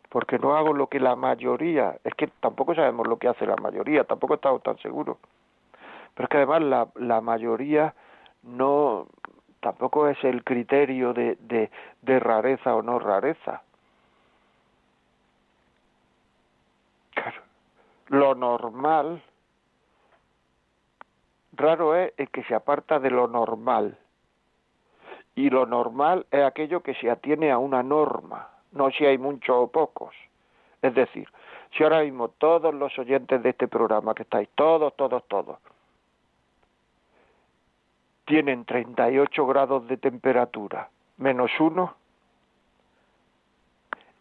Porque no hago lo que la mayoría, es que tampoco sabemos lo que hace la mayoría, tampoco estamos tan seguros. Pero es que además la, la mayoría no tampoco es el criterio de, de, de rareza o no rareza. Lo normal, raro es el que se aparta de lo normal. Y lo normal es aquello que se atiene a una norma, no si hay muchos o pocos. Es decir, si ahora mismo todos los oyentes de este programa que estáis, todos, todos, todos, tienen 38 grados de temperatura menos uno,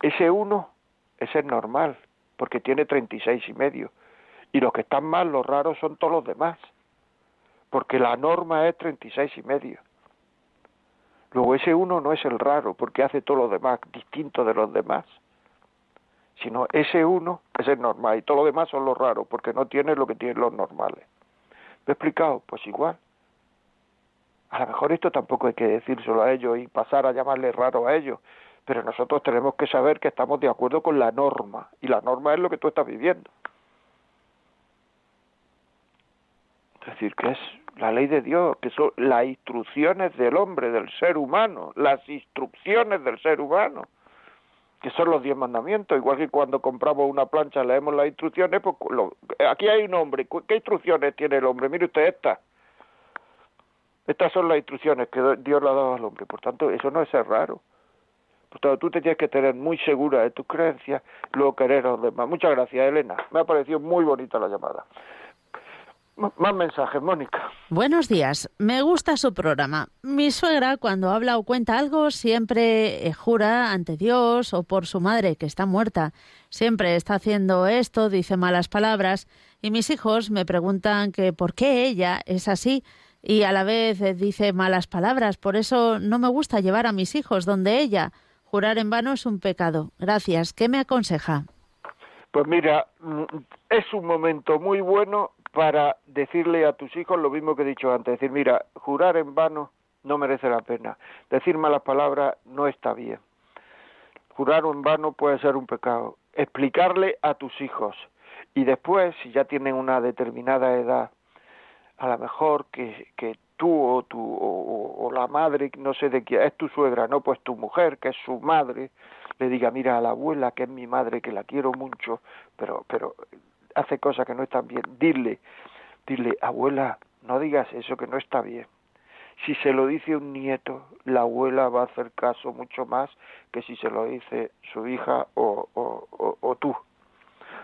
ese uno es el normal, porque tiene 36 y medio. Y los que están mal, los raros, son todos los demás, porque la norma es 36 y medio. Luego ese uno no es el raro, porque hace todo lo demás distinto de los demás, sino ese uno es el normal y todo lo demás son los raros, porque no tiene lo que tienen los normales. ¿Me he explicado? Pues igual. A lo mejor esto tampoco hay que decírselo a ellos y pasar a llamarle raro a ellos, pero nosotros tenemos que saber que estamos de acuerdo con la norma, y la norma es lo que tú estás viviendo. Es decir, que es la ley de Dios, que son las instrucciones del hombre, del ser humano, las instrucciones del ser humano, que son los diez mandamientos, igual que cuando compramos una plancha leemos las instrucciones, pues aquí hay un hombre, ¿qué instrucciones tiene el hombre? Mire usted esta, estas son las instrucciones que Dios le ha dado al hombre. Por tanto, eso no es ser raro. Tú te tienes que tener muy segura de tus creencias, luego querer a los demás. Muchas gracias, Elena. Me ha parecido muy bonita la llamada. más mensajes, Mónica. Buenos días. Me gusta su programa. Mi suegra, cuando habla o cuenta algo, siempre eh, jura ante Dios o por su madre, que está muerta. Siempre está haciendo esto, dice malas palabras. Y mis hijos me preguntan que por qué ella es así y a la vez eh, dice malas palabras. Por eso no me gusta llevar a mis hijos donde ella. Jurar en vano es un pecado. Gracias. ¿Qué me aconseja? Pues mira, mm, es un momento muy bueno para decirle a tus hijos lo mismo que he dicho antes. Decir, mira, jurar en vano no merece la pena. Decir malas palabras no está bien. Jurar en vano puede ser un pecado. Explicarle a tus hijos. Y después, si ya tienen una determinada edad, a lo mejor que, que tú o, tu, o, la madre, no sé de quién, es tu suegra, no, pues tu mujer, que es su madre, le diga, mira a la abuela, que es mi madre, que la quiero mucho, pero, pero hace cosas que no están bien, dile, dile, abuela, no digas eso que no está bien. Si se lo dice un nieto, la abuela va a hacer caso mucho más que si se lo dice su hija o, o, o tú.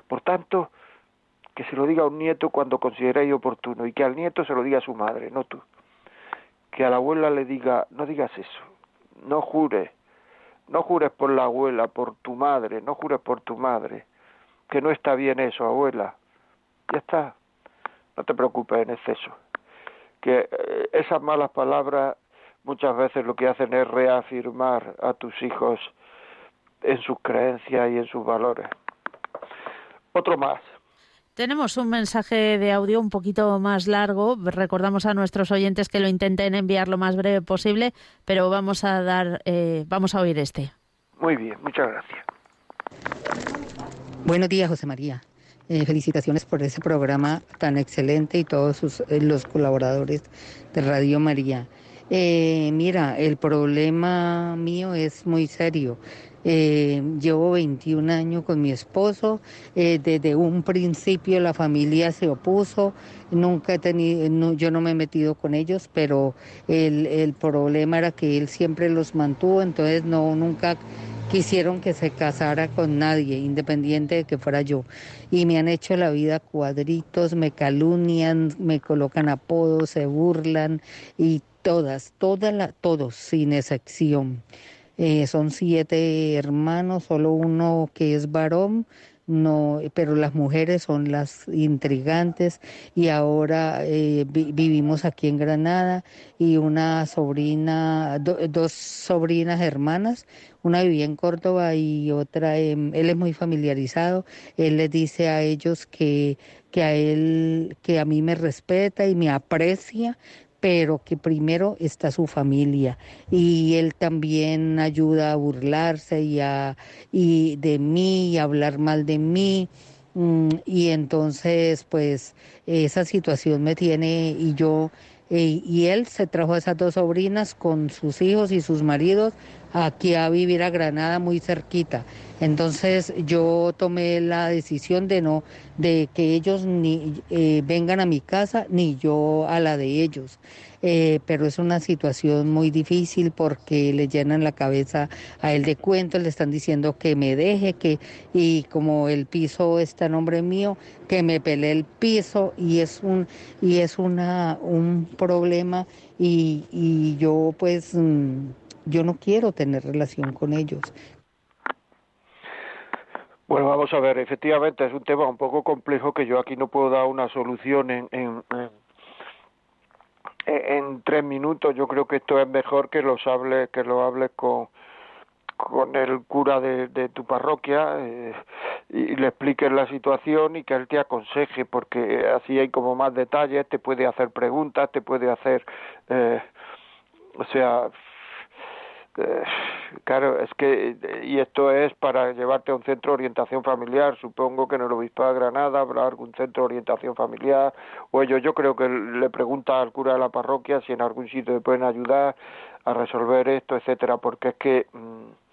Por tanto, que se lo diga a un nieto cuando consideréis oportuno y que al nieto se lo diga a su madre, no tú. Que a la abuela le diga, no digas eso, no jures, no jures por la abuela, por tu madre, no jures por tu madre, que no está bien eso, abuela. Ya está, no te preocupes en exceso. Que eh, esas malas palabras muchas veces lo que hacen es reafirmar a tus hijos en sus creencias y en sus valores. Otro más. Tenemos un mensaje de audio un poquito más largo. Recordamos a nuestros oyentes que lo intenten enviar lo más breve posible, pero vamos a dar, eh, vamos a oír este. Muy bien, muchas gracias. Buenos días, José María. Eh, felicitaciones por ese programa tan excelente y todos sus, eh, los colaboradores de Radio María. mira, el problema mío es muy serio. Eh, llevo 21 años con mi esposo. Eh, desde un principio la familia se opuso. Nunca he tenido, yo no me he metido con ellos, pero el, problema era que él siempre los mantuvo, entonces no, nunca quisieron que se casara con nadie, independiente de que fuera yo. Y me han hecho la vida cuadritos, me calunian, me colocan apodos, se burlan y todas, todas, la, todos, sin excepción. Eh, son siete hermanos, solo uno que es varón, no, pero las mujeres son las intrigantes. Y ahora eh, vivimos aquí en Granada y una sobrina, dos sobrinas hermanas, una vivía en Córdoba y otra, él es muy familiarizado, él les dice a ellos que, que a él, que a mí me respeta y me aprecia, pero que primero está su familia. Y él también ayuda a burlarse y, a, y de mí y a hablar mal de mí. Mm, y entonces pues esa situación me tiene y yo y él se trajo a esas dos sobrinas con sus hijos y sus maridos aquí a vivir a Granada muy cerquita. Entonces yo tomé la decisión de no, de que ellos ni eh, vengan a mi casa ni yo a la de ellos. Eh, pero es una situación muy difícil porque le llenan la cabeza a él de cuentos, le están diciendo que me deje, que y como el piso está a nombre mío, que me pele el piso y es un y es una un problema y, y yo pues mm, yo no quiero tener relación con ellos. Bueno, vamos a ver, efectivamente es un tema un poco complejo que yo aquí no puedo dar una solución en, en, en, tres minutos. Yo creo que esto es mejor que los hables, que lo hables con, con el cura de, tu parroquia eh, y le expliques la situación y que él te aconseje, porque así hay como más detalles, te puede hacer preguntas, te puede hacer, eh, o sea, claro, es que, y esto es para llevarte a un centro de orientación familiar, supongo que en el Obispado de Granada habrá algún centro de orientación familiar, o ellos, yo creo que le pregunta al cura de la parroquia si en algún sitio le pueden ayudar a resolver esto, etcétera, porque es que, mm,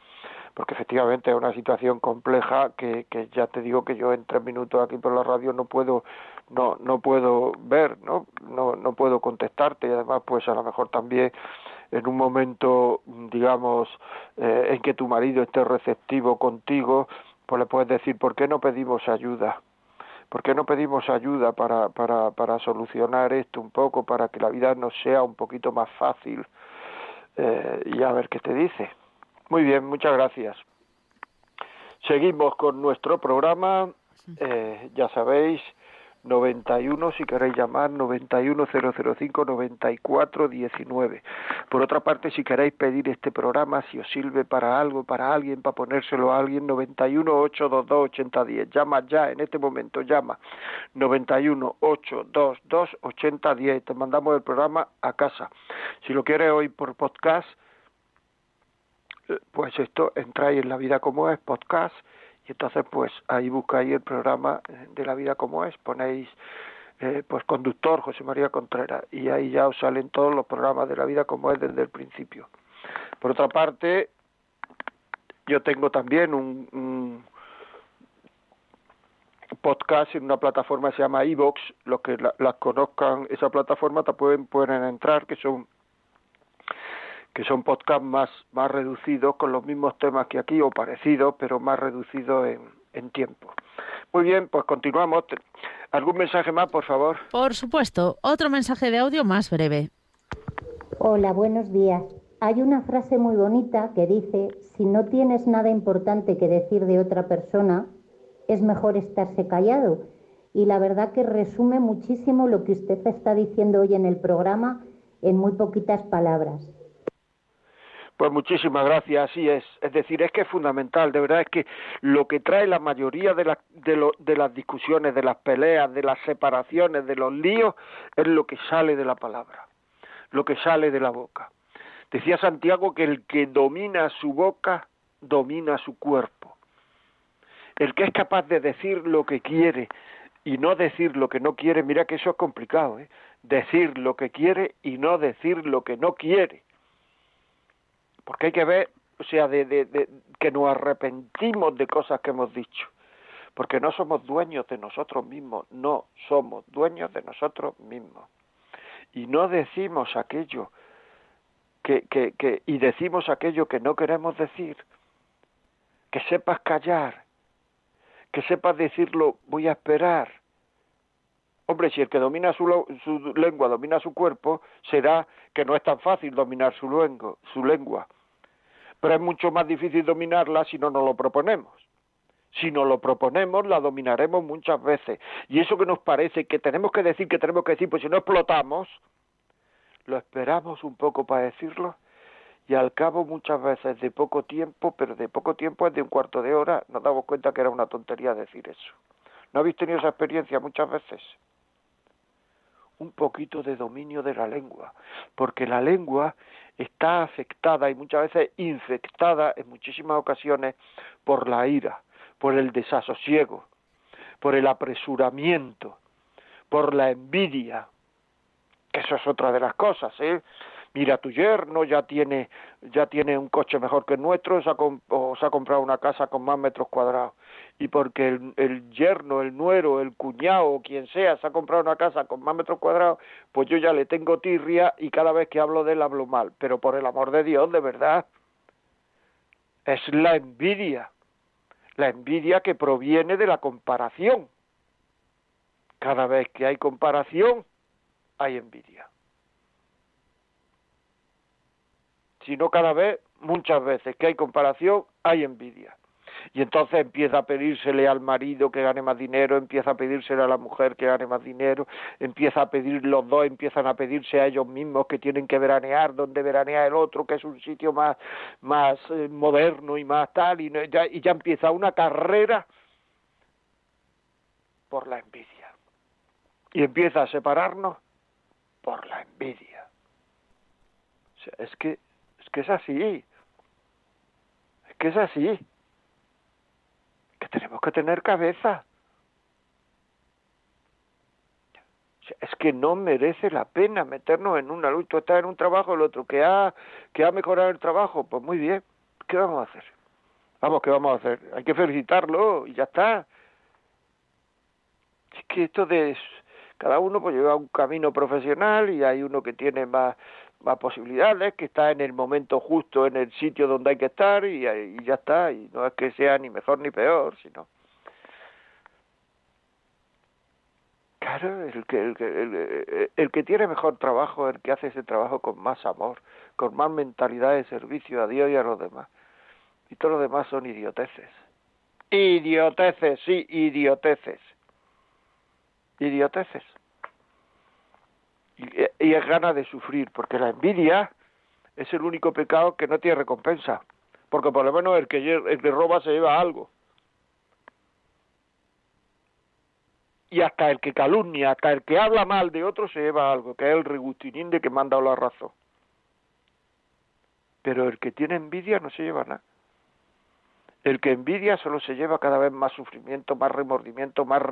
porque efectivamente es una situación compleja que, que ya te digo que yo en tres minutos aquí por la radio no puedo no no puedo ver no no no puedo contestarte. Y además pues a lo mejor también en un momento, digamos, eh, en que tu marido esté receptivo contigo, pues le puedes decir, ¿por qué no pedimos ayuda? ¿Por qué no pedimos ayuda para, para, para solucionar esto un poco, para que la vida nos sea un poquito más fácil? Eh, y a ver qué te dice. Muy bien, muchas gracias. Seguimos con nuestro programa. Eh, ya sabéis, 91 si queréis llamar 91005 9419 por otra parte si queréis pedir este programa si os sirve para algo para alguien para ponérselo a alguien 91 822 8010 llama ya en este momento llama 91 822 8010 te mandamos el programa a casa. Si lo quieres hoy por podcast eh, pues esto entráis en la vida como es podcast entonces pues ahí buscáis el programa de la vida como es, ponéis eh, pues conductor José María Contreras y ahí ya os salen todos los programas de la vida como es desde el principio. Por otra parte, yo tengo también un, podcast en una plataforma que se llama Evox, los que las conozcan esa plataforma te pueden, pueden entrar, que son que son podcasts más, más reducidos con los mismos temas que aquí o parecidos, pero más reducidos en, en tiempo. Muy bien, pues continuamos. ¿Algún mensaje más, por favor? Por supuesto, otro mensaje de audio más breve. Hola, buenos días. Hay una frase muy bonita que dice, si no tienes nada importante que decir de otra persona, es mejor estarse callado. Y la verdad que resume muchísimo lo que usted está diciendo hoy en el programa en muy poquitas palabras. Pues muchísimas gracias, así es. Es decir, es que es fundamental, de verdad es que lo que trae la mayoría de, de, de las discusiones, de las peleas, de las separaciones, de los líos, es lo que sale de la palabra, lo que sale de la boca. Decía Santiago que el que domina su boca, domina su cuerpo. El que es capaz de decir lo que quiere y no decir lo que no quiere, mira que eso es complicado, ¿eh? decir lo que quiere y no decir lo que no quiere porque hay que ver o sea, de, de, que nos arrepentimos de cosas que hemos dicho, porque no somos dueños de nosotros mismos, no somos dueños de nosotros mismos. Y no decimos aquello que, que, que y decimos aquello que no queremos decir, que sepas callar, que sepas decirlo, voy a esperar. Hombre, si el que domina su, su lengua domina su cuerpo, será que no es tan fácil dominar su, su lengua. Pero es mucho más difícil dominarla si no nos lo proponemos. Si nos lo proponemos, la dominaremos muchas veces. Y eso que nos parece que tenemos que decir, que tenemos que decir, pues si no explotamos, lo esperamos un poco para decirlo y al cabo muchas veces de poco tiempo, pero de poco tiempo es de un cuarto de hora, nos damos cuenta que era una tontería decir eso. ¿No habéis tenido esa experiencia muchas veces? Un poquito de dominio de la lengua, porque la lengua está afectada y muchas veces infectada en muchísimas ocasiones por la ira, por el desasosiego, por el apresuramiento, por la envidia, que eso es otra de las cosas, ¿eh? mira tu yerno ya tiene ya tiene un coche mejor que el nuestro o se ha comprado una casa con más metros cuadrados y porque el, yerno el nuero el cuñado quien sea se ha comprado una casa con más metros cuadrados pues yo ya le tengo tirria y cada vez que hablo de él hablo mal. Pero por el amor de Dios de verdad es la envidia la envidia que proviene de la comparación. Cada vez que hay comparación hay envidia. Sino cada vez, muchas veces que hay comparación, hay envidia. Y entonces empieza a pedírsele al marido que gane más dinero, empieza a pedírsele a la mujer que gane más dinero, empieza a pedir los dos, empiezan a pedirse a ellos mismos que tienen que veranear donde veranea el otro, que es un sitio más, más eh, moderno y más tal, y, ya, y ya empieza una carrera por la envidia. Y empieza a separarnos por la envidia. O sea, es que que es así. Es que es así. Tenemos que tener cabeza. Es que no merece la pena meternos en una lucha. Tú estás en un trabajo, el otro que ha, que ha mejorado el trabajo. Pues muy bien. ¿Qué vamos a hacer? Vamos, ¿qué vamos a hacer? Hay que felicitarlo y ya está. Es que esto de cada uno pues lleva un camino profesional y hay uno que tiene más más posibilidades, que está en el momento justo, en el sitio donde hay que estar y, ya está, y no es que sea ni mejor ni peor, sino... Claro, el que, el, que, el, que tiene mejor trabajo el que hace ese trabajo con más amor, con más mentalidad de servicio a Dios y a los demás. Y todos los demás son idioteces. Idioteces, sí, idioteces. Idioteces y, es gana de sufrir, porque la envidia es el único pecado que no tiene recompensa, porque por lo menos el que, el que roba se lleva algo. Y hasta el que calumnia, hasta el que habla mal de otro se lleva algo, que es el regustinín de que dado la razón. Pero el que tiene envidia no se lleva nada. El que envidia solo se lleva cada vez más sufrimiento, más remordimiento, más,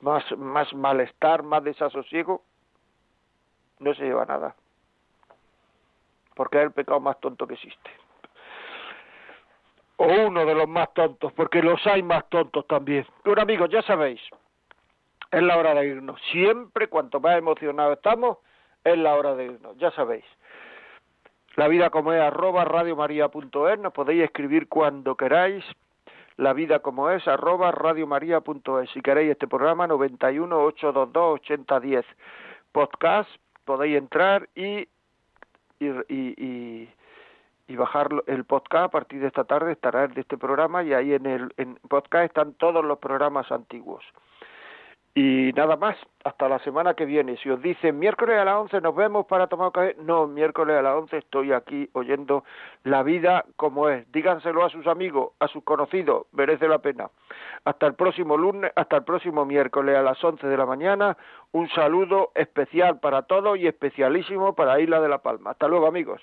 más, más malestar, más desasosiego no se lleva nada. Porque es el pecado más tonto que existe. O uno de los más tontos, porque los hay más tontos también. Bueno amigos, ya sabéis, es la hora de irnos. Siempre, cuanto más emocionados estamos, es la hora de irnos, ya sabéis. La vida como es arroba radiomaria.es, nos podéis escribir cuando queráis. La vida como es arroba radiomaria.es. Si queréis este programa, 91 822 8010. Podcast podéis entrar y, y, y, y, bajar el podcast a partir de esta tarde, estará el de este programa y ahí en el en podcast están todos los programas antiguos. Y nada más, hasta la semana que viene. Si os dicen miércoles a las 11 nos vemos para tomar café, no, miércoles a las 11 estoy aquí oyendo la vida como es. Díganselo a sus amigos, a sus conocidos, merece la pena. Hasta el próximo lunes, hasta el próximo miércoles a las 11 de la mañana. Un saludo especial para todos y especialísimo para Isla de la Palma. Hasta luego, amigos.